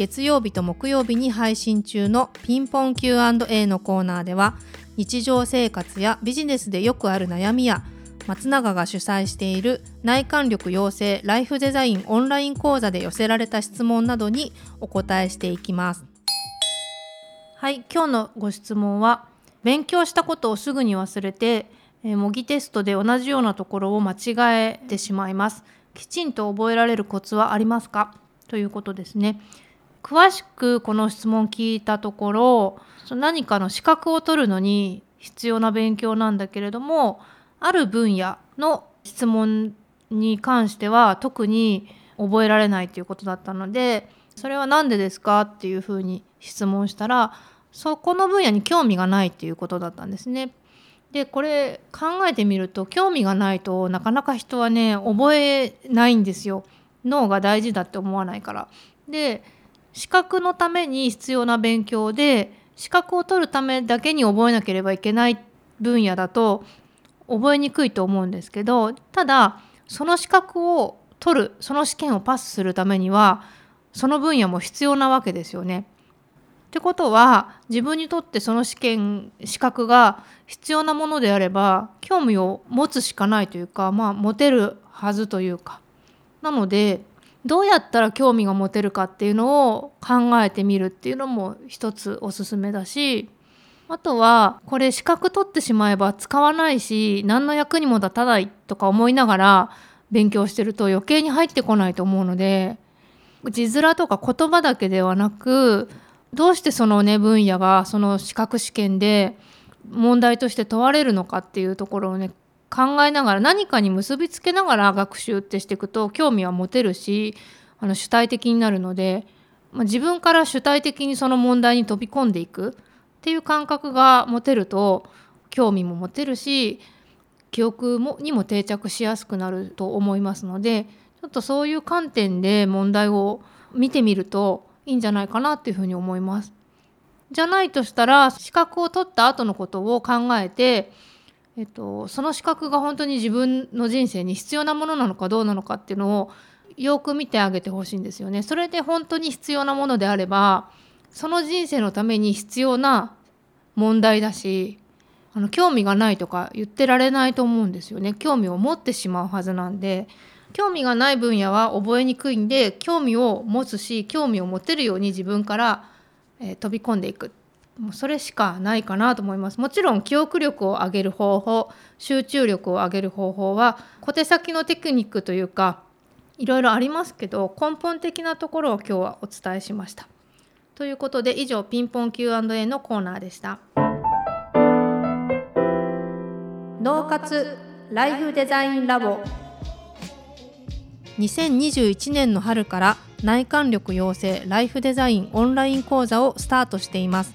月曜日と木曜日に配信中のピンポン Q&A のコーナーでは日常生活やビジネスでよくある悩みや松永が主催している内観力養成ライフデザインオンライン講座で寄せられた質問などにお答えしていきます。はい今日のご質問は勉強したことをすぐに忘れて模擬テストで同じようなところを間違えてしまいます。きちんと覚えられるコツはありますか？ということですね。詳しくこの質問聞いたところ何かの資格を取るのに必要な勉強なんだけれどもある分野の質問に関しては特に覚えられないということだったのでそれは何でですかっていうふうに質問したらそこの分野に興味がないっていうことだったんですね。でこれ考えてみると興味がないとなかなか人はね覚えないんですよ脳が大事だって思わないから。で資格のために必要な勉強で資格を取るためだけに覚えなければいけない分野だと覚えにくいと思うんですけどただその資格を取るその試験をパスするためにはその分野も必要なわけですよね。ってことは自分にとってその試験資格が必要なものであれば興味を持つしかないというかまあ持てるはずというかなのでどうやったら興味が持てるかっていうのを考えてみるっていうのも一つおすすめだしあとはこれ資格取ってしまえば使わないし何の役にも立たないとか思いながら勉強してると余計に入ってこないと思うので字面とか言葉だけではなくどうしてそのね分野がその資格試験で問題として問われるのかっていうところをね考えながら何かに結びつけながら学習ってしていくと興味は持てるしあの主体的になるので、まあ、自分から主体的にその問題に飛び込んでいくっていう感覚が持てると興味も持てるし記憶もにも定着しやすくなると思いますのでちょっとそういう観点で問題を見てみるといいんじゃないかなっていうふうに思います。じゃないとしたら資格を取った後のことを考えてえっと、その資格が本当に自分の人生に必要なものなのかどうなのかっていうのをよく見てあげてほしいんですよね。それで本当に必要なものであればその人生のために必要な問題だしあの興味がないとか言ってられないと思うんですよね。興味を持ってしまうはずなんで興味がない分野は覚えにくいんで興味を持つし興味を持てるように自分から、えー、飛び込んでいくもうそれしかないかなと思います。もちろん記憶力を上げる方法集中力を上げる方法は小手先のテクニックというかいろいろありますけど根本的なところを今日はお伝えしました。ということで以上ピンポン Q&A のコーナーでした。脳活ライフデザインラボ。2021年の春から内観力養成ライフデザインオンライン講座をスタートしています